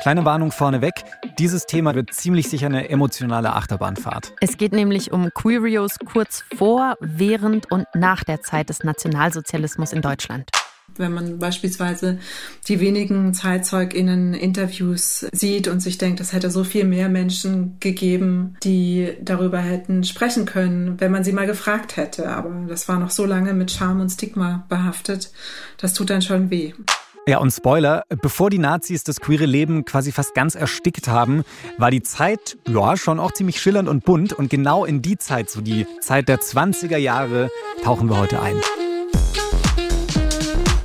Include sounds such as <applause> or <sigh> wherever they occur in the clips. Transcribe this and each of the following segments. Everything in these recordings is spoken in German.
Kleine Warnung vorneweg, dieses Thema wird ziemlich sicher eine emotionale Achterbahnfahrt. Es geht nämlich um Queerios kurz vor, während und nach der Zeit des Nationalsozialismus in Deutschland. Wenn man beispielsweise die wenigen ZeitzeugInnen Interviews sieht und sich denkt, es hätte so viel mehr Menschen gegeben, die darüber hätten sprechen können, wenn man sie mal gefragt hätte. Aber das war noch so lange mit Scham und Stigma behaftet. Das tut dann schon weh. Ja, und Spoiler, bevor die Nazis das queere Leben quasi fast ganz erstickt haben, war die Zeit ja schon auch ziemlich schillernd und bunt. Und genau in die Zeit, so die Zeit der 20er Jahre, tauchen wir heute ein.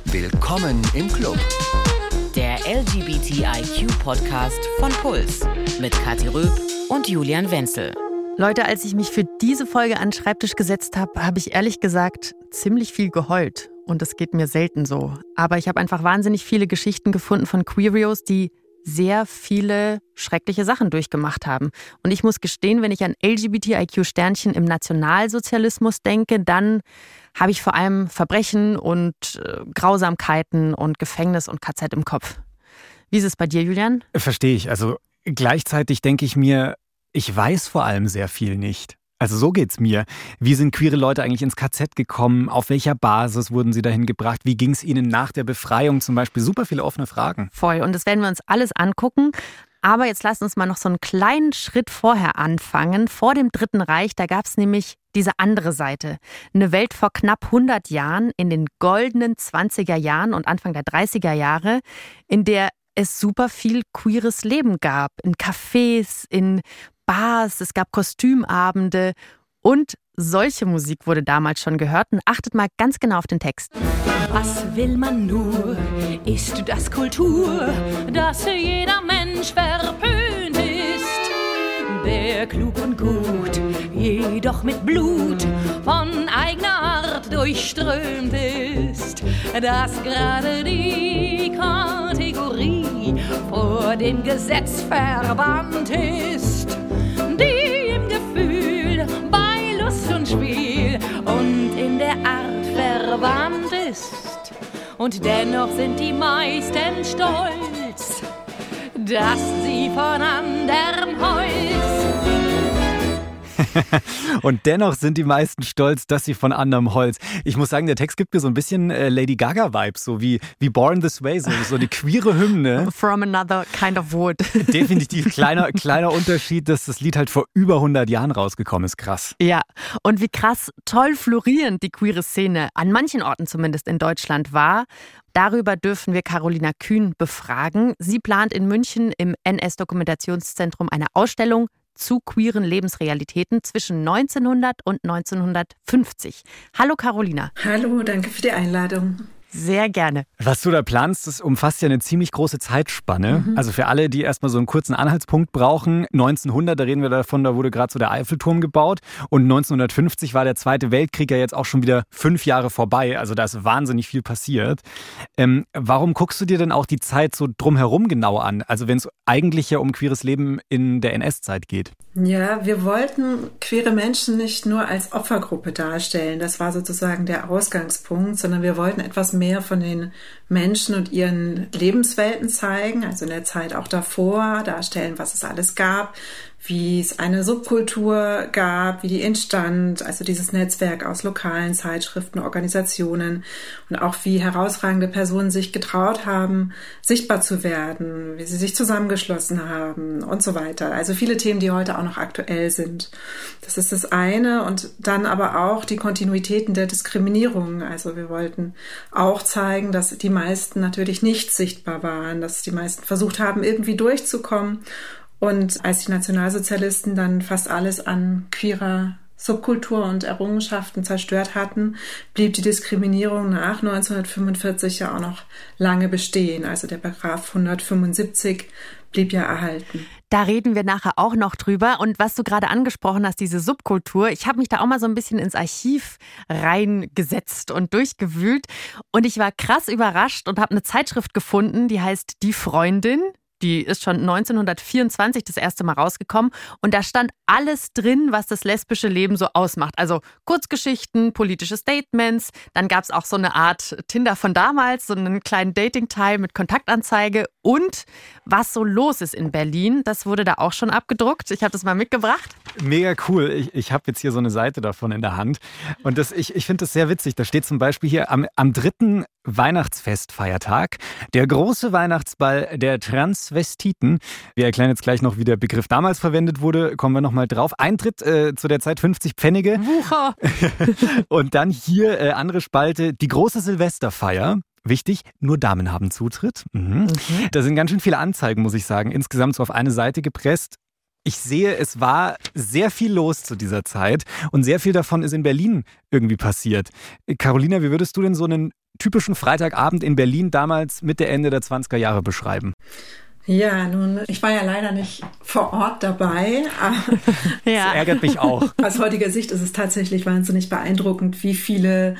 Willkommen im Club. Der LGBTIQ-Podcast von Puls mit Kathi Röb und Julian Wenzel. Leute, als ich mich für diese Folge an den Schreibtisch gesetzt habe, habe ich ehrlich gesagt ziemlich viel geheult. Und das geht mir selten so. Aber ich habe einfach wahnsinnig viele Geschichten gefunden von Queerios, die sehr viele schreckliche Sachen durchgemacht haben. Und ich muss gestehen, wenn ich an LGBTIQ-Sternchen im Nationalsozialismus denke, dann habe ich vor allem Verbrechen und äh, Grausamkeiten und Gefängnis und KZ im Kopf. Wie ist es bei dir, Julian? Verstehe ich. Also gleichzeitig denke ich mir, ich weiß vor allem sehr viel nicht. Also so geht's mir. Wie sind queere Leute eigentlich ins KZ gekommen? Auf welcher Basis wurden sie dahin gebracht? Wie ging es ihnen nach der Befreiung zum Beispiel? Super viele offene Fragen. Voll. Und das werden wir uns alles angucken. Aber jetzt lasst uns mal noch so einen kleinen Schritt vorher anfangen. Vor dem Dritten Reich, da gab es nämlich diese andere Seite. Eine Welt vor knapp 100 Jahren, in den goldenen 20er Jahren und Anfang der 30er Jahre, in der es super viel queeres Leben gab. In Cafés, in Bars, es gab Kostümabende und solche Musik wurde damals schon gehört. Und achtet mal ganz genau auf den Text. Was will man nur? Ist das Kultur, dass jeder Mensch verpönt ist? Der klug und gut, jedoch mit Blut von eigener Art durchströmt ist, dass gerade die Kategorie vor dem Gesetz verbannt ist verwandt ist. Und dennoch sind die meisten stolz, dass sie von anderem Holz <laughs> und dennoch sind die meisten stolz, dass sie von anderem Holz. Ich muss sagen, der Text gibt mir so ein bisschen äh, Lady Gaga-Vibes, so wie, wie Born This Way, so, so die queere Hymne. <laughs> From another kind of wood. <laughs> Definitiv kleiner, kleiner Unterschied, dass das Lied halt vor über 100 Jahren rausgekommen ist. Krass. Ja, und wie krass toll florierend die queere Szene an manchen Orten zumindest in Deutschland war. Darüber dürfen wir Carolina Kühn befragen. Sie plant in München im NS-Dokumentationszentrum eine Ausstellung zu queeren Lebensrealitäten zwischen 1900 und 1950. Hallo Carolina. Hallo, danke für die Einladung. Sehr gerne. Was du da planst, das umfasst ja eine ziemlich große Zeitspanne. Mhm. Also für alle, die erstmal so einen kurzen Anhaltspunkt brauchen. 1900, da reden wir davon, da wurde gerade so der Eiffelturm gebaut. Und 1950 war der Zweite Weltkrieg ja jetzt auch schon wieder fünf Jahre vorbei. Also da ist wahnsinnig viel passiert. Ähm, warum guckst du dir denn auch die Zeit so drumherum genau an? Also wenn es eigentlich ja um queeres Leben in der NS-Zeit geht. Ja, wir wollten queere Menschen nicht nur als Opfergruppe darstellen. Das war sozusagen der Ausgangspunkt, sondern wir wollten etwas mehr mehr von den Menschen und ihren Lebenswelten zeigen, also in der Zeit auch davor, darstellen, was es alles gab, wie es eine Subkultur gab, wie die entstand, also dieses Netzwerk aus lokalen Zeitschriften, Organisationen und auch wie herausragende Personen sich getraut haben, sichtbar zu werden, wie sie sich zusammengeschlossen haben und so weiter. Also viele Themen, die heute auch noch aktuell sind. Das ist das eine und dann aber auch die Kontinuitäten der Diskriminierung. Also wir wollten auch zeigen, dass die meisten natürlich nicht sichtbar waren, dass die meisten versucht haben, irgendwie durchzukommen und als die Nationalsozialisten dann fast alles an queerer Subkultur und Errungenschaften zerstört hatten, blieb die Diskriminierung nach 1945 ja auch noch lange bestehen. Also der Paragraph 175 blieb ja erhalten. Da reden wir nachher auch noch drüber. Und was du gerade angesprochen hast, diese Subkultur, ich habe mich da auch mal so ein bisschen ins Archiv reingesetzt und durchgewühlt. Und ich war krass überrascht und habe eine Zeitschrift gefunden, die heißt Die Freundin. Die ist schon 1924 das erste Mal rausgekommen und da stand alles drin, was das lesbische Leben so ausmacht. Also Kurzgeschichten, politische Statements, dann gab es auch so eine Art Tinder von damals, so einen kleinen Dating-Teil mit Kontaktanzeige und was so los ist in Berlin. Das wurde da auch schon abgedruckt. Ich habe das mal mitgebracht. Mega cool. Ich, ich habe jetzt hier so eine Seite davon in der Hand. Und das, ich, ich finde das sehr witzig. Da steht zum Beispiel hier am, am dritten Weihnachtsfestfeiertag der große Weihnachtsball der Transvestiten. Wir erklären jetzt gleich noch, wie der Begriff damals verwendet wurde. Kommen wir nochmal drauf. Eintritt äh, zu der Zeit 50 Pfennige. Wucher. <laughs> Und dann hier äh, andere Spalte, die große Silvesterfeier. Wichtig, nur Damen haben Zutritt. Mhm. Da sind ganz schön viele Anzeigen, muss ich sagen. Insgesamt so auf eine Seite gepresst. Ich sehe, es war sehr viel los zu dieser Zeit und sehr viel davon ist in Berlin irgendwie passiert. Carolina, wie würdest du denn so einen typischen Freitagabend in Berlin damals Mitte, Ende der 20er Jahre beschreiben? Ja, nun, ich war ja leider nicht vor Ort dabei. aber <laughs> Ja. Das ärgert mich auch. <laughs> Aus heutiger Sicht ist es tatsächlich wahnsinnig beeindruckend, wie viele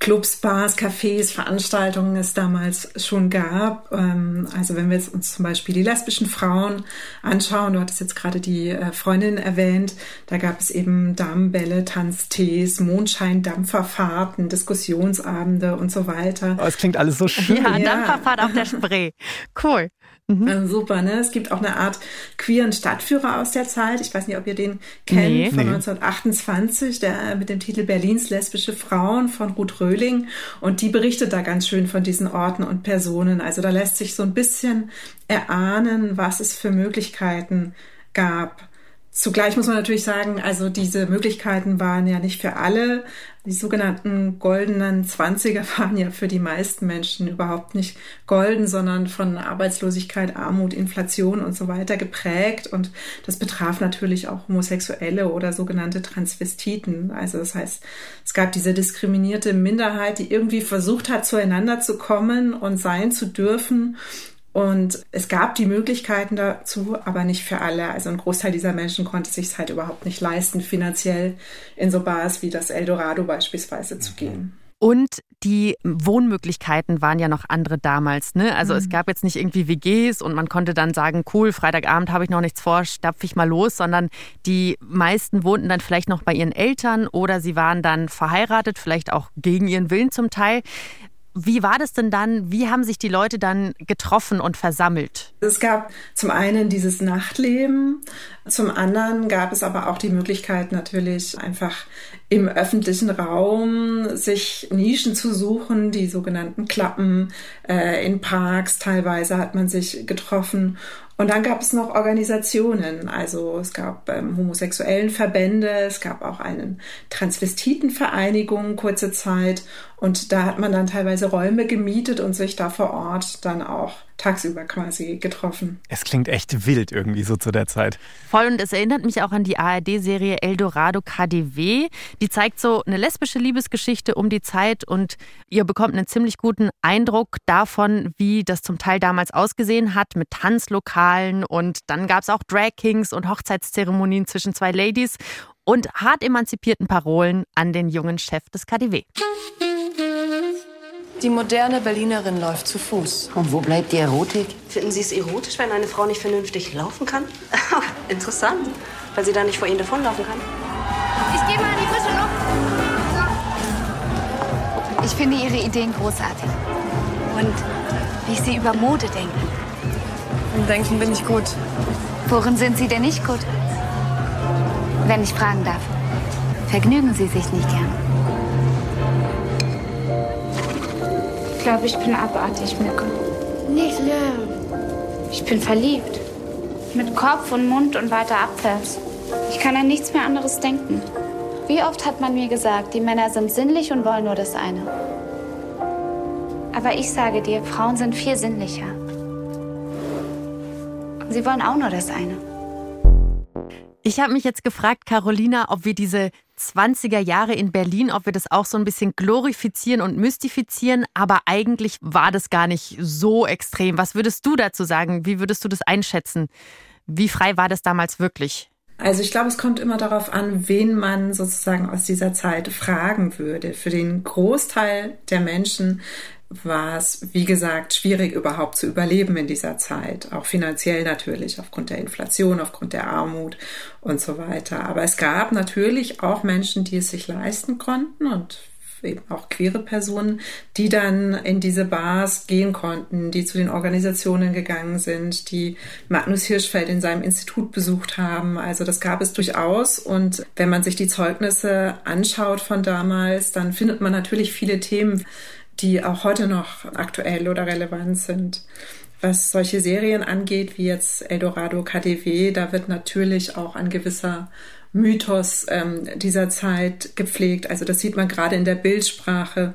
Clubs, Bars, Cafés, Veranstaltungen es damals schon gab. Ähm, Also wenn wir jetzt uns zum Beispiel die lesbischen Frauen anschauen, du hattest jetzt gerade die äh, Freundin erwähnt, da gab es eben Damenbälle, Tanztees, Mondschein, Dampferfahrten, Diskussionsabende und so weiter. Oh, es klingt alles so schön. Ja, Ja. Dampferfahrt auf der Spree. Cool. Äh, super, ne? Es gibt auch eine Art queeren Stadtführer aus der Zeit. Ich weiß nicht, ob ihr den kennt, Nee. von Nee. 1928, der äh, mit dem Titel Berlins lesbische Frauen von Ruth Röhling. Und die berichtet da ganz schön von diesen Orten und Personen. Also da lässt sich so ein bisschen erahnen, was es für Möglichkeiten gab. Zugleich muss man natürlich sagen, also diese Möglichkeiten waren ja nicht für alle. Die sogenannten goldenen Zwanziger <laughs> waren ja für die meisten Menschen überhaupt nicht golden, sondern von Arbeitslosigkeit, Armut, Inflation und so weiter geprägt. Und das betraf natürlich auch Homosexuelle oder sogenannte Transvestiten. Also das heißt, es gab diese diskriminierte Minderheit, die irgendwie versucht hat, zueinander zu kommen und sein zu dürfen. Und es gab die Möglichkeiten dazu, aber nicht für alle. Also ein Großteil dieser Menschen konnte sich halt überhaupt nicht leisten, finanziell in so Bars wie das Eldorado beispielsweise zu gehen. Und die Wohnmöglichkeiten waren ja noch andere damals. Ne? Also es gab jetzt nicht irgendwie WGs und man konnte dann sagen, cool, Freitagabend habe ich noch nichts vor, stapfe ich mal los, sondern die meisten wohnten dann vielleicht noch bei ihren Eltern oder sie waren dann verheiratet, vielleicht auch gegen ihren Willen zum Teil. Wie war das denn dann? Wie haben sich die Leute dann getroffen und versammelt? Es gab zum einen dieses Nachtleben, zum anderen gab es aber auch die Möglichkeit natürlich einfach im öffentlichen Raum sich Nischen zu suchen, die sogenannten Klappen äh, in Parks. Teilweise hat man sich getroffen. Und dann gab es noch Organisationen, also es gab ähm, homosexuellen Verbände, es gab auch einen Transvestitenvereinigung kurze Zeit. Und da hat man dann teilweise Räume gemietet und sich da vor Ort dann auch tagsüber quasi getroffen. Es klingt echt wild irgendwie so zu der Zeit. Voll und es erinnert mich auch an die ARD-Serie Eldorado KDW. Die zeigt so eine lesbische Liebesgeschichte um die Zeit und ihr bekommt einen ziemlich guten Eindruck davon, wie das zum Teil damals ausgesehen hat mit Tanzlokalen und dann gab es auch Drag Kings und Hochzeitszeremonien zwischen zwei Ladies und hart emanzipierten Parolen an den jungen Chef des KDW. Die moderne Berlinerin läuft zu Fuß. Und wo bleibt die Erotik? Finden Sie es erotisch, wenn eine Frau nicht vernünftig laufen kann? <laughs> Interessant, weil sie dann nicht vor Ihnen davonlaufen kann. Ich gehe mal in die frische Luft. Ich finde Ihre Ideen großartig. Und wie Sie über Mode denken. Im Denken bin ich gut. Worin sind Sie denn nicht gut? Wenn ich fragen darf. Vergnügen Sie sich nicht gern. Glaube, ich bin abartig, Mirko. Nicht schlimm. Ich bin verliebt. Mit Kopf und Mund und weiter abwärts. Ich kann an nichts mehr anderes denken. Wie oft hat man mir gesagt, die Männer sind sinnlich und wollen nur das eine. Aber ich sage dir, Frauen sind viel sinnlicher. Und sie wollen auch nur das eine. Ich habe mich jetzt gefragt, Carolina, ob wir diese 20er Jahre in Berlin, ob wir das auch so ein bisschen glorifizieren und mystifizieren, aber eigentlich war das gar nicht so extrem. Was würdest du dazu sagen? Wie würdest du das einschätzen? Wie frei war das damals wirklich? Also ich glaube, es kommt immer darauf an, wen man sozusagen aus dieser Zeit fragen würde. Für den Großteil der Menschen war es, wie gesagt, schwierig überhaupt zu überleben in dieser Zeit. Auch finanziell natürlich, aufgrund der Inflation, aufgrund der Armut und so weiter. Aber es gab natürlich auch Menschen, die es sich leisten konnten und eben auch queere Personen, die dann in diese Bars gehen konnten, die zu den Organisationen gegangen sind, die Magnus Hirschfeld in seinem Institut besucht haben. Also das gab es durchaus. Und wenn man sich die Zeugnisse anschaut von damals, dann findet man natürlich viele Themen, die auch heute noch aktuell oder relevant sind. Was solche Serien angeht, wie jetzt Eldorado KDW, da wird natürlich auch ein gewisser Mythos ähm, dieser Zeit gepflegt. Also das sieht man gerade in der Bildsprache.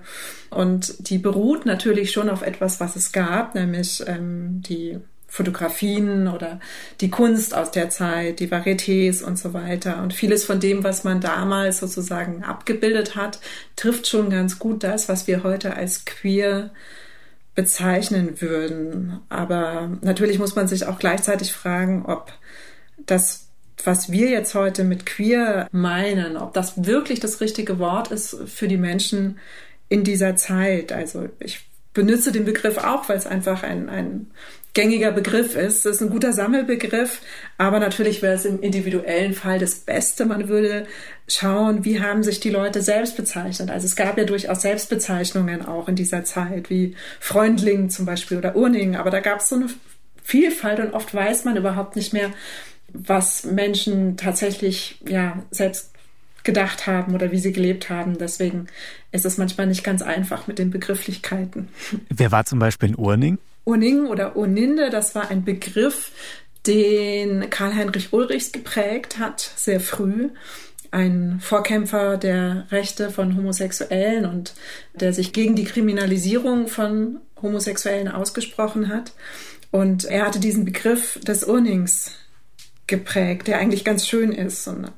Und die beruht natürlich schon auf etwas, was es gab, nämlich ähm, die Fotografien oder die Kunst aus der Zeit, die Varietés und so weiter. Und vieles von dem, was man damals sozusagen abgebildet hat, trifft schon ganz gut das, was wir heute als queer bezeichnen würden. Aber natürlich muss man sich auch gleichzeitig fragen, ob das was wir jetzt heute mit queer meinen, ob das wirklich das richtige Wort ist für die Menschen in dieser Zeit. Also ich benutze den Begriff auch, weil es einfach ein, ein gängiger Begriff ist. Es ist ein guter Sammelbegriff, aber natürlich wäre es im individuellen Fall das Beste. Man würde schauen, wie haben sich die Leute selbst bezeichnet. Also es gab ja durchaus Selbstbezeichnungen auch in dieser Zeit, wie Freundling zum Beispiel oder Urning, aber da gab es so eine Vielfalt und oft weiß man überhaupt nicht mehr, was Menschen tatsächlich ja selbst gedacht haben oder wie sie gelebt haben. Deswegen ist es manchmal nicht ganz einfach mit den Begrifflichkeiten. Wer war zum Beispiel in Urning? Urning oder Urninde, das war ein Begriff, den Karl-Heinrich Ulrichs geprägt hat, sehr früh. Ein Vorkämpfer der Rechte von Homosexuellen und der sich gegen die Kriminalisierung von Homosexuellen ausgesprochen hat. Und er hatte diesen Begriff des Urnings geprägt, der eigentlich ganz schön ist. Und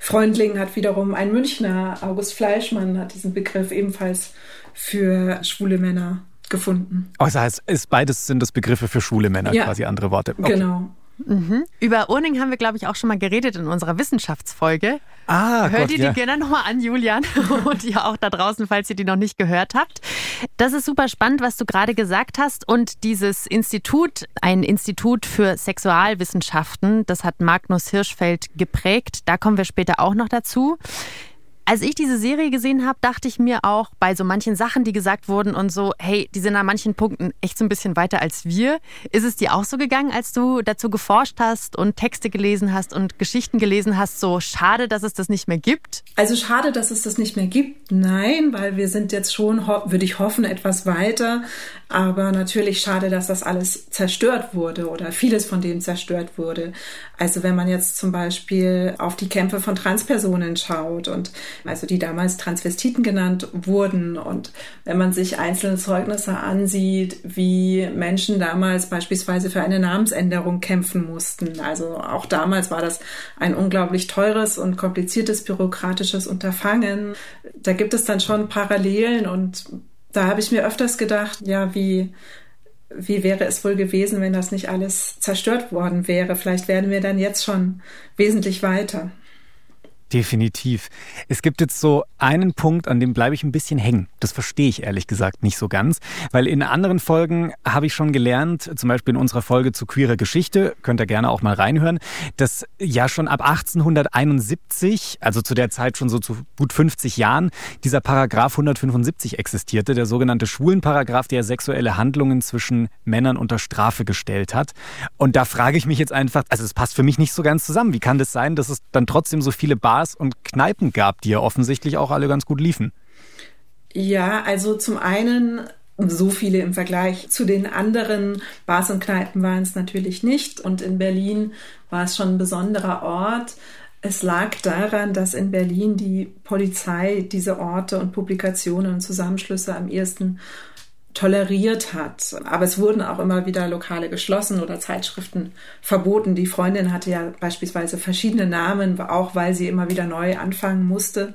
Freundling hat wiederum ein Münchner, August Fleischmann hat diesen Begriff ebenfalls für schwule Männer gefunden. Das heißt, ist beides sind das Begriffe für schwule Männer, ja, quasi andere Worte. Okay. Genau. Mhm. Über Urning haben wir, glaube ich, auch schon mal geredet in unserer Wissenschaftsfolge. Ah, Hört Gott, ihr die ja. gerne nochmal an, Julian? <laughs> Und ihr auch da draußen, falls ihr die noch nicht gehört habt. Das ist super spannend, was du gerade gesagt hast. Und dieses Institut, ein Institut für Sexualwissenschaften, das hat Magnus Hirschfeld geprägt. Da kommen wir später auch noch dazu als ich diese Serie gesehen habe, dachte ich mir auch bei so manchen Sachen, die gesagt wurden und so, hey, die sind an manchen Punkten echt so ein bisschen weiter als wir. Ist es dir auch so gegangen, als du dazu geforscht hast und Texte gelesen hast und Geschichten gelesen hast, so schade, dass es das nicht mehr gibt? Also schade, dass es das nicht mehr gibt. Nein, weil wir sind jetzt schon, würde ich hoffen, etwas weiter. Aber natürlich schade, dass das alles zerstört wurde oder vieles von dem zerstört wurde. Also wenn man jetzt zum Beispiel auf die Kämpfe von Transpersonen schaut und also die damals Transvestiten genannt wurden und wenn man sich einzelne Zeugnisse ansieht, wie Menschen damals beispielsweise für eine Namensänderung kämpfen mussten. Also auch damals war das ein unglaublich teures und kompliziertes bürokratisches Unterfangen. Da gibt es dann schon Parallelen und da habe ich mir öfters gedacht, ja, wie, wie wäre es wohl gewesen, wenn das nicht alles zerstört worden wäre? Vielleicht wären wir dann jetzt schon wesentlich weiter. Definitiv. Es gibt jetzt so einen Punkt, an dem bleibe ich ein bisschen hängen. Das verstehe ich ehrlich gesagt nicht so ganz, weil in anderen Folgen habe ich schon gelernt, zum Beispiel in unserer Folge zu queerer Geschichte, könnt ihr gerne auch mal reinhören, dass ja schon ab 1871, also zu der Zeit schon so zu gut 50 Jahren, dieser Paragraph 175 existierte, der sogenannte Schwulenparagraph, der sexuelle Handlungen zwischen Männern unter Strafe gestellt hat. Und da frage ich mich jetzt einfach, also es passt für mich nicht so ganz zusammen. Wie kann das sein, dass es dann trotzdem so viele Bars und Kneipen gab, die ja offensichtlich auch alle ganz gut liefen. Ja, also zum einen so viele im Vergleich zu den anderen Bars und Kneipen waren es natürlich nicht. Und in Berlin war es schon ein besonderer Ort. Es lag daran, dass in Berlin die Polizei diese Orte und Publikationen und Zusammenschlüsse am ehesten toleriert hat. Aber es wurden auch immer wieder Lokale geschlossen oder Zeitschriften verboten. Die Freundin hatte ja beispielsweise verschiedene Namen, auch weil sie immer wieder neu anfangen musste.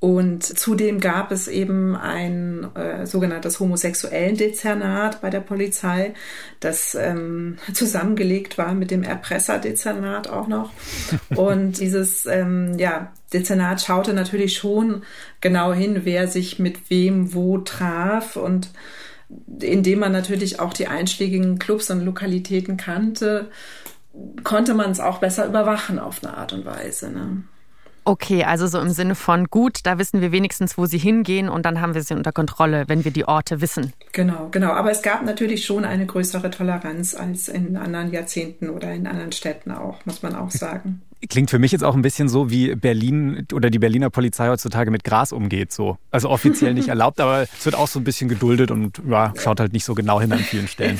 Und zudem gab es eben ein äh, sogenanntes homosexuellen Dezernat bei der Polizei, das ähm, <laughs> zusammengelegt war mit dem Erpresserdezernat auch noch. <laughs> Und dieses ähm, ja, Dezernat schaute natürlich schon genau hin, wer sich mit wem wo traf und indem man natürlich auch die einschlägigen Clubs und Lokalitäten kannte, konnte man es auch besser überwachen auf eine Art und Weise. Ne? Okay, also so im Sinne von gut, da wissen wir wenigstens, wo sie hingehen und dann haben wir sie unter Kontrolle, wenn wir die Orte wissen. Genau, genau. Aber es gab natürlich schon eine größere Toleranz als in anderen Jahrzehnten oder in anderen Städten auch, muss man auch sagen. Klingt für mich jetzt auch ein bisschen so, wie Berlin oder die Berliner Polizei heutzutage mit Gras umgeht. So. Also offiziell nicht <laughs> erlaubt, aber es wird auch so ein bisschen geduldet und ja, schaut halt nicht so genau hin an vielen Stellen.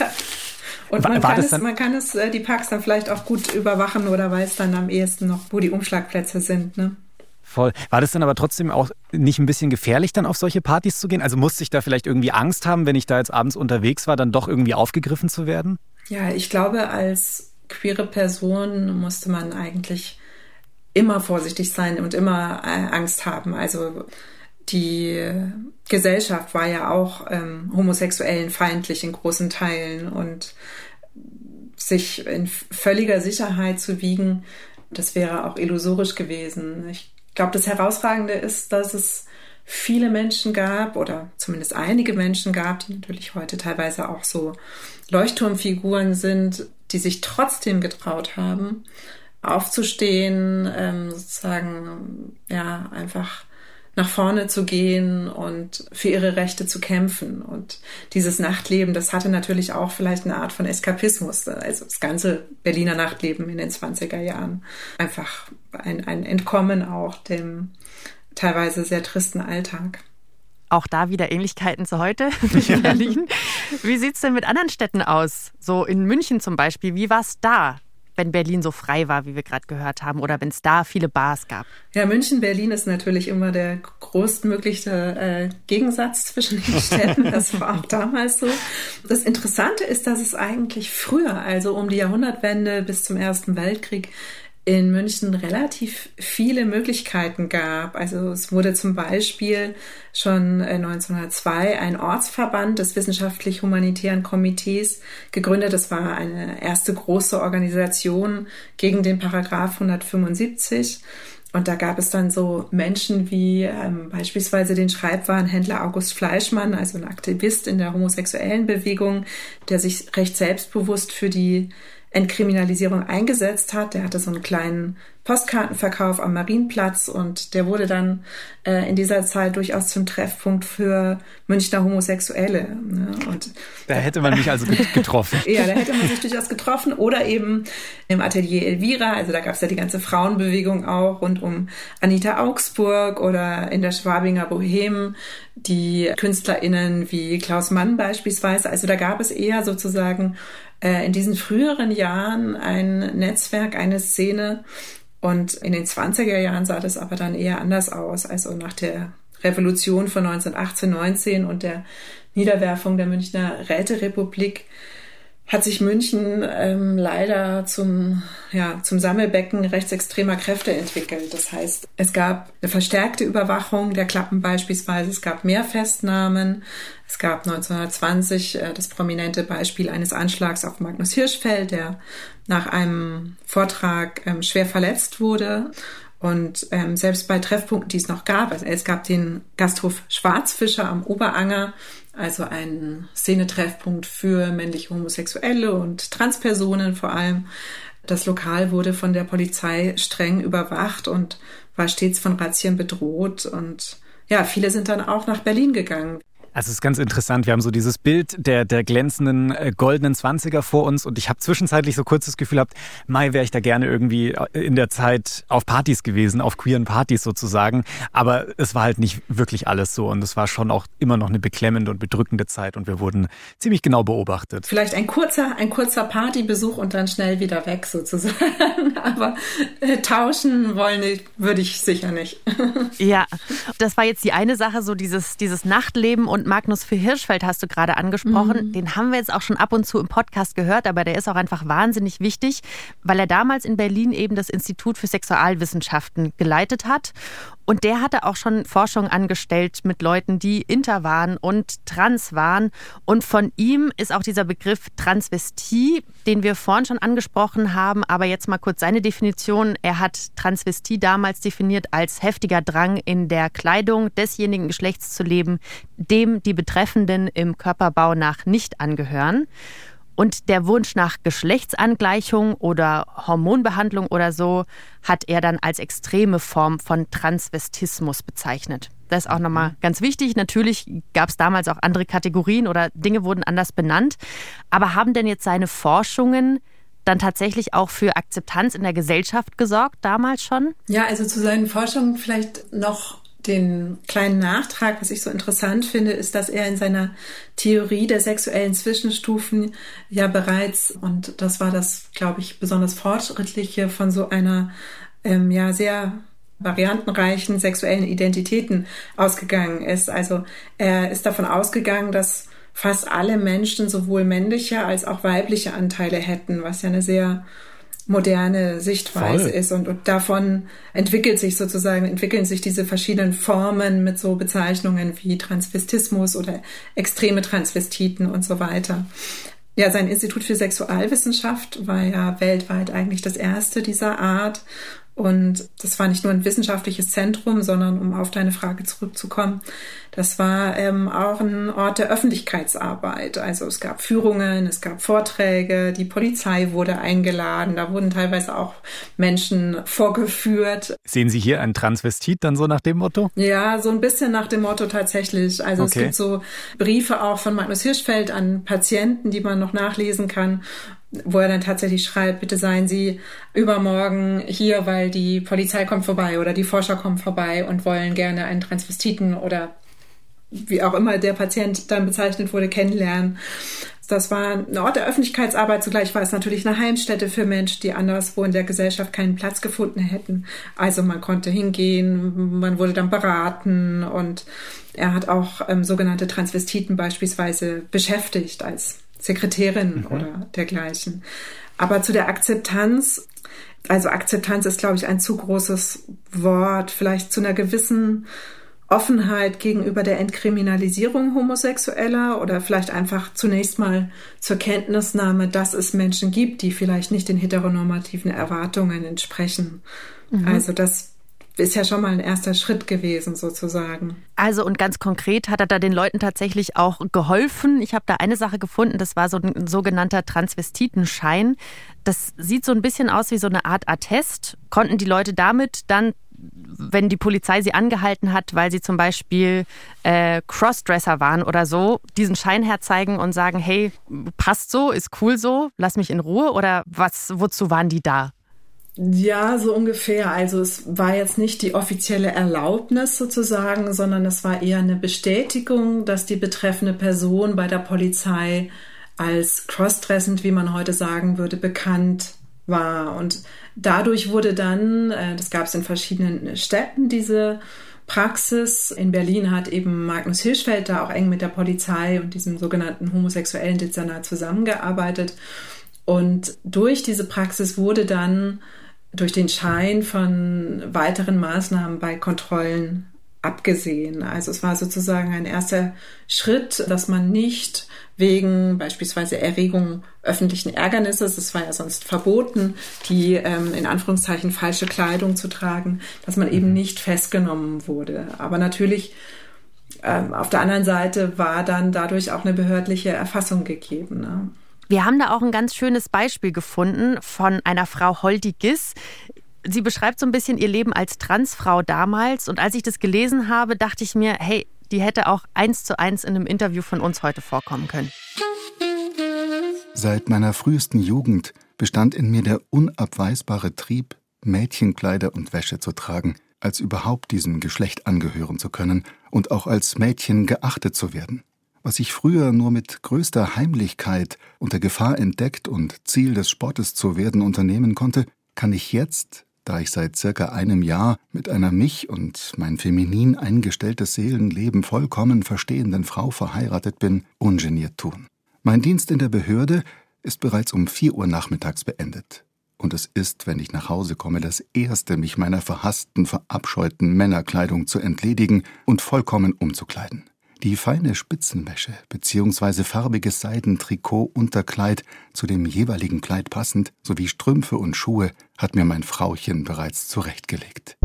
Und man, kann es, man kann es, äh, die Parks dann vielleicht auch gut überwachen oder weiß dann am ehesten noch, wo die Umschlagplätze sind. Ne? Voll. War das dann aber trotzdem auch nicht ein bisschen gefährlich, dann auf solche Partys zu gehen? Also musste ich da vielleicht irgendwie Angst haben, wenn ich da jetzt abends unterwegs war, dann doch irgendwie aufgegriffen zu werden? Ja, ich glaube, als queere Person musste man eigentlich immer vorsichtig sein und immer äh, Angst haben. Also die Gesellschaft war ja auch ähm, homosexuellen feindlich in großen Teilen und sich in völliger Sicherheit zu wiegen, das wäre auch illusorisch gewesen. Ich glaube, das Herausragende ist, dass es viele Menschen gab oder zumindest einige Menschen gab, die natürlich heute teilweise auch so Leuchtturmfiguren sind, die sich trotzdem getraut haben, aufzustehen, ähm, sozusagen, ja, einfach nach vorne zu gehen und für ihre Rechte zu kämpfen. Und dieses Nachtleben, das hatte natürlich auch vielleicht eine Art von Eskapismus. Also das ganze Berliner Nachtleben in den 20er Jahren. Einfach ein, ein Entkommen auch dem teilweise sehr tristen Alltag. Auch da wieder Ähnlichkeiten zu heute <laughs> in Berlin. Wie sieht es denn mit anderen Städten aus? So in München zum Beispiel. Wie war es da? Wenn Berlin so frei war, wie wir gerade gehört haben, oder wenn es da viele Bars gab? Ja, München, Berlin ist natürlich immer der größtmögliche äh, Gegensatz zwischen den <laughs> Städten. Das war auch damals so. Das Interessante ist, dass es eigentlich früher, also um die Jahrhundertwende bis zum Ersten Weltkrieg, in München relativ viele Möglichkeiten gab. Also es wurde zum Beispiel schon 1902 äh, ein Ortsverband des wissenschaftlich-humanitären Komitees gegründet. Das war eine erste große Organisation gegen den Paragraph 175. Und da gab es dann so Menschen wie ähm, beispielsweise den Schreibwarenhändler August Fleischmann, also ein Aktivist in der homosexuellen Bewegung, der sich recht selbstbewusst für die Entkriminalisierung eingesetzt hat. Der hatte so einen kleinen Postkartenverkauf am Marienplatz und der wurde dann äh, in dieser Zeit durchaus zum Treffpunkt für Münchner Homosexuelle. Ne? Und da hätte man mich also <laughs> getroffen. ja, da hätte man sich durchaus getroffen oder eben im Atelier Elvira, also da gab es ja die ganze Frauenbewegung auch rund um Anita Augsburg oder in der Schwabinger Bohem die KünstlerInnen wie Klaus Mann beispielsweise. Also da gab es eher sozusagen äh, in diesen früheren Jahren ein Netzwerk, eine Szene. Und in den 20er Jahren sah das aber dann eher anders aus. Also nach der Revolution von 1918, 19 und der Niederwerfung der Münchner Räterepublik hat sich München ähm, leider zum, ja, zum Sammelbecken rechtsextremer Kräfte entwickelt. Das heißt, es gab eine verstärkte Überwachung der Klappen beispielsweise, es gab mehr Festnahmen, es gab 1920 äh, das prominente Beispiel eines Anschlags auf Magnus Hirschfeld, der nach einem Vortrag ähm, schwer verletzt wurde. Und ähm, selbst bei Treffpunkten, die es noch gab, also es gab den Gasthof Schwarzfischer am Oberanger, also ein Szenetreffpunkt für männliche Homosexuelle und Transpersonen vor allem. Das Lokal wurde von der Polizei streng überwacht und war stets von Razzien bedroht. Und ja, viele sind dann auch nach Berlin gegangen. Also es ist ganz interessant. Wir haben so dieses Bild der, der glänzenden äh, goldenen Zwanziger vor uns und ich habe zwischenzeitlich so kurz das Gefühl gehabt, Mai wäre ich da gerne irgendwie äh, in der Zeit auf Partys gewesen, auf queeren Partys sozusagen. Aber es war halt nicht wirklich alles so und es war schon auch immer noch eine beklemmende und bedrückende Zeit und wir wurden ziemlich genau beobachtet. Vielleicht ein kurzer, ein kurzer Partybesuch und dann schnell wieder weg sozusagen. <laughs> Aber äh, tauschen wollen würde ich sicher nicht. <laughs> ja, das war jetzt die eine Sache, so dieses, dieses Nachtleben und Magnus für Hirschfeld hast du gerade angesprochen. Mhm. Den haben wir jetzt auch schon ab und zu im Podcast gehört, aber der ist auch einfach wahnsinnig wichtig, weil er damals in Berlin eben das Institut für Sexualwissenschaften geleitet hat. Und der hatte auch schon Forschung angestellt mit Leuten, die inter waren und trans waren. Und von ihm ist auch dieser Begriff Transvestie, den wir vorhin schon angesprochen haben, aber jetzt mal kurz seine Definition. Er hat Transvestie damals definiert als heftiger Drang in der Kleidung desjenigen Geschlechts zu leben, dem die Betreffenden im Körperbau nach nicht angehören. Und der Wunsch nach Geschlechtsangleichung oder Hormonbehandlung oder so hat er dann als extreme Form von Transvestismus bezeichnet. Das ist auch nochmal ganz wichtig. Natürlich gab es damals auch andere Kategorien oder Dinge wurden anders benannt. Aber haben denn jetzt seine Forschungen dann tatsächlich auch für Akzeptanz in der Gesellschaft gesorgt, damals schon? Ja, also zu seinen Forschungen vielleicht noch den kleinen Nachtrag, was ich so interessant finde, ist, dass er in seiner Theorie der sexuellen Zwischenstufen ja bereits, und das war das, glaube ich, besonders fortschrittliche von so einer ähm, ja sehr variantenreichen sexuellen Identitäten ausgegangen ist. Also er ist davon ausgegangen, dass fast alle Menschen sowohl männliche als auch weibliche Anteile hätten, was ja eine sehr moderne Sichtweise Voll. ist. Und, und davon entwickelt sich sozusagen, entwickeln sich diese verschiedenen Formen mit so Bezeichnungen wie Transvestismus oder extreme Transvestiten und so weiter. Ja, sein Institut für Sexualwissenschaft war ja weltweit eigentlich das erste dieser Art und das war nicht nur ein wissenschaftliches Zentrum, sondern um auf deine Frage zurückzukommen, das war ähm, auch ein Ort der Öffentlichkeitsarbeit. Also es gab Führungen, es gab Vorträge, die Polizei wurde eingeladen, da wurden teilweise auch Menschen vorgeführt. Sehen Sie hier einen Transvestit dann so nach dem Motto? Ja, so ein bisschen nach dem Motto tatsächlich. Also okay. es gibt so Briefe auch von Magnus Hirschfeld an Patienten, die man noch nachlesen kann wo er dann tatsächlich schreibt, bitte seien Sie übermorgen hier, weil die Polizei kommt vorbei oder die Forscher kommen vorbei und wollen gerne einen Transvestiten oder wie auch immer der Patient dann bezeichnet wurde, kennenlernen. Das war ein Ort der Öffentlichkeitsarbeit. Zugleich war es natürlich eine Heimstätte für Menschen, die anderswo in der Gesellschaft keinen Platz gefunden hätten. Also man konnte hingehen, man wurde dann beraten und er hat auch ähm, sogenannte Transvestiten beispielsweise beschäftigt als Sekretärin mhm. oder dergleichen. Aber zu der Akzeptanz, also Akzeptanz ist, glaube ich, ein zu großes Wort, vielleicht zu einer gewissen Offenheit gegenüber der Entkriminalisierung Homosexueller oder vielleicht einfach zunächst mal zur Kenntnisnahme, dass es Menschen gibt, die vielleicht nicht den heteronormativen Erwartungen entsprechen. Mhm. Also das ist ja schon mal ein erster Schritt gewesen, sozusagen. Also und ganz konkret hat er da den Leuten tatsächlich auch geholfen. Ich habe da eine Sache gefunden, das war so ein sogenannter Transvestitenschein. Das sieht so ein bisschen aus wie so eine Art Attest. Konnten die Leute damit dann wenn die Polizei sie angehalten hat, weil sie zum Beispiel äh, Crossdresser waren oder so, diesen Schein herzeigen und sagen, hey, passt so, ist cool so, lass mich in Ruhe oder was, wozu waren die da? Ja, so ungefähr. Also es war jetzt nicht die offizielle Erlaubnis sozusagen, sondern es war eher eine Bestätigung, dass die betreffende Person bei der Polizei als crossdressend, wie man heute sagen würde, bekannt war. Und dadurch wurde dann, äh, das gab es in verschiedenen Städten, diese Praxis. In Berlin hat eben Magnus Hirschfeld da auch eng mit der Polizei und diesem sogenannten homosexuellen Dezernat zusammengearbeitet. Und durch diese Praxis wurde dann durch den Schein von weiteren Maßnahmen bei Kontrollen abgesehen. Also es war sozusagen ein erster Schritt, dass man nicht wegen beispielsweise Erregung öffentlichen Ärgernisses, es war ja sonst verboten, die ähm, in Anführungszeichen falsche Kleidung zu tragen, dass man eben nicht festgenommen wurde. Aber natürlich ähm, auf der anderen Seite war dann dadurch auch eine behördliche Erfassung gegeben. Ne? Wir haben da auch ein ganz schönes Beispiel gefunden von einer Frau Holdi Giss. Sie beschreibt so ein bisschen ihr Leben als Transfrau damals. Und als ich das gelesen habe, dachte ich mir, hey, die hätte auch eins zu eins in einem Interview von uns heute vorkommen können. Seit meiner frühesten Jugend bestand in mir der unabweisbare Trieb, Mädchenkleider und Wäsche zu tragen, als überhaupt diesem Geschlecht angehören zu können und auch als Mädchen geachtet zu werden. Was ich früher nur mit größter Heimlichkeit unter Gefahr entdeckt und Ziel des Sportes zu werden unternehmen konnte, kann ich jetzt, da ich seit circa einem Jahr mit einer mich und mein feminin eingestelltes Seelenleben vollkommen verstehenden Frau verheiratet bin, ungeniert tun. Mein Dienst in der Behörde ist bereits um vier Uhr nachmittags beendet. Und es ist, wenn ich nach Hause komme, das Erste, mich meiner verhassten, verabscheuten Männerkleidung zu entledigen und vollkommen umzukleiden. Die feine Spitzenwäsche bzw. farbiges Seidentrikot-Unterkleid zu dem jeweiligen Kleid passend sowie Strümpfe und Schuhe hat mir mein Frauchen bereits zurechtgelegt.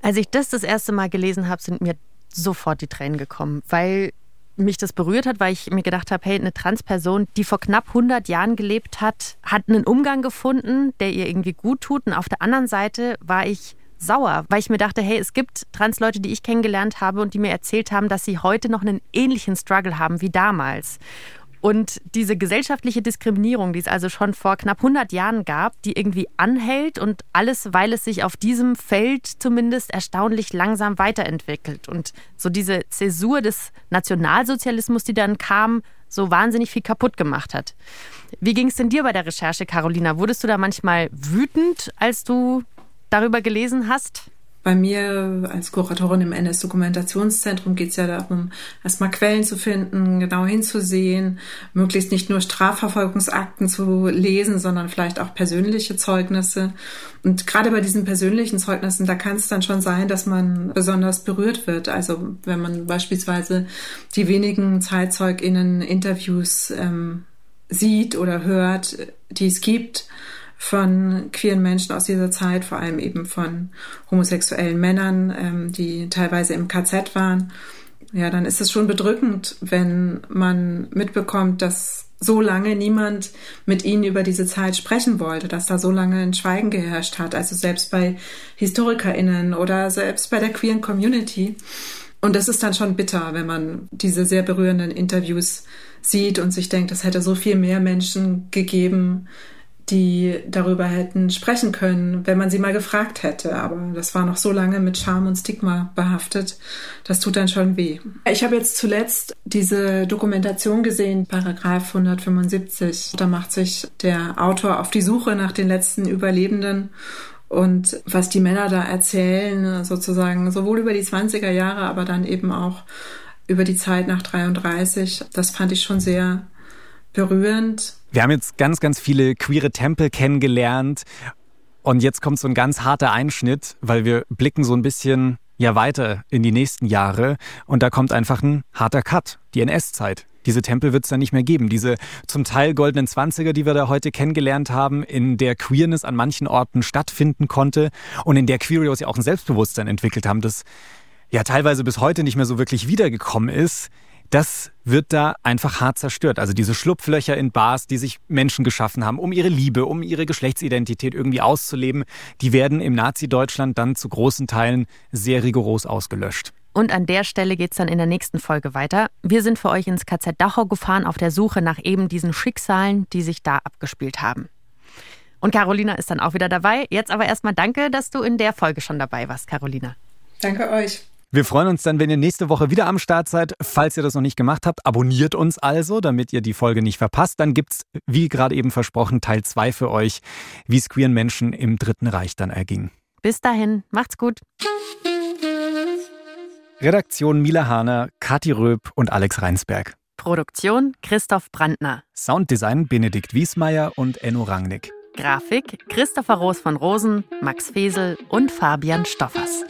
Als ich das das erste Mal gelesen habe, sind mir sofort die Tränen gekommen, weil mich das berührt hat, weil ich mir gedacht habe, hey, eine Transperson, die vor knapp 100 Jahren gelebt hat, hat einen Umgang gefunden, der ihr irgendwie gut tut. Und auf der anderen Seite war ich sauer, weil ich mir dachte, hey, es gibt Transleute, die ich kennengelernt habe und die mir erzählt haben, dass sie heute noch einen ähnlichen Struggle haben wie damals. Und diese gesellschaftliche Diskriminierung, die es also schon vor knapp 100 Jahren gab, die irgendwie anhält und alles, weil es sich auf diesem Feld zumindest erstaunlich langsam weiterentwickelt. Und so diese Zäsur des Nationalsozialismus, die dann kam, so wahnsinnig viel kaputt gemacht hat. Wie ging es denn dir bei der Recherche, Carolina? Wurdest du da manchmal wütend, als du darüber gelesen hast? Bei mir als Kuratorin im NS-Dokumentationszentrum geht es ja darum, erstmal Quellen zu finden, genau hinzusehen, möglichst nicht nur Strafverfolgungsakten zu lesen, sondern vielleicht auch persönliche Zeugnisse. Und gerade bei diesen persönlichen Zeugnissen, da kann es dann schon sein, dass man besonders berührt wird. Also wenn man beispielsweise die wenigen ZeitzeugInnen Interviews ähm, sieht oder hört, die es gibt, von queeren Menschen aus dieser Zeit, vor allem eben von homosexuellen Männern, ähm, die teilweise im KZ waren, ja, dann ist es schon bedrückend, wenn man mitbekommt, dass so lange niemand mit ihnen über diese Zeit sprechen wollte, dass da so lange ein Schweigen geherrscht hat, also selbst bei HistorikerInnen oder selbst bei der queeren Community. Und das ist dann schon bitter, wenn man diese sehr berührenden Interviews sieht und sich denkt, es hätte so viel mehr Menschen gegeben, die darüber hätten sprechen können, wenn man sie mal gefragt hätte. Aber das war noch so lange mit Scham und Stigma behaftet. Das tut dann schon weh. Ich habe jetzt zuletzt diese Dokumentation gesehen, Paragraph 175. Da macht sich der Autor auf die Suche nach den letzten Überlebenden und was die Männer da erzählen, sozusagen sowohl über die 20er Jahre, aber dann eben auch über die Zeit nach 33, das fand ich schon sehr berührend. Wir haben jetzt ganz, ganz viele queere Tempel kennengelernt. Und jetzt kommt so ein ganz harter Einschnitt, weil wir blicken so ein bisschen ja weiter in die nächsten Jahre. Und da kommt einfach ein harter Cut, die NS-Zeit. Diese Tempel wird es dann nicht mehr geben. Diese zum Teil goldenen Zwanziger, die wir da heute kennengelernt haben, in der Queerness an manchen Orten stattfinden konnte und in der Queerios ja auch ein Selbstbewusstsein entwickelt haben, das ja teilweise bis heute nicht mehr so wirklich wiedergekommen ist das wird da einfach hart zerstört. Also diese Schlupflöcher in Bars, die sich Menschen geschaffen haben, um ihre Liebe, um ihre Geschlechtsidentität irgendwie auszuleben, die werden im Nazi-Deutschland dann zu großen Teilen sehr rigoros ausgelöscht. Und an der Stelle geht es dann in der nächsten Folge weiter. Wir sind für euch ins KZ Dachau gefahren auf der Suche nach eben diesen Schicksalen, die sich da abgespielt haben. Und Carolina ist dann auch wieder dabei. Jetzt aber erstmal danke, dass du in der Folge schon dabei warst, Carolina. Danke euch. Wir freuen uns dann, wenn ihr nächste Woche wieder am Start seid. Falls ihr das noch nicht gemacht habt, abonniert uns also, damit ihr die Folge nicht verpasst. Dann gibt es, wie gerade eben versprochen, Teil 2 für euch, wie es queeren Menschen im Dritten Reich dann erging. Bis dahin, macht's gut. Redaktion Mila Hahner, Kathi Röb und Alex Reinsberg. Produktion Christoph Brandner. Sounddesign Benedikt Wiesmeier und Enno Rangnick. Grafik Christopher Roos von Rosen, Max Fesel und Fabian Stoffers.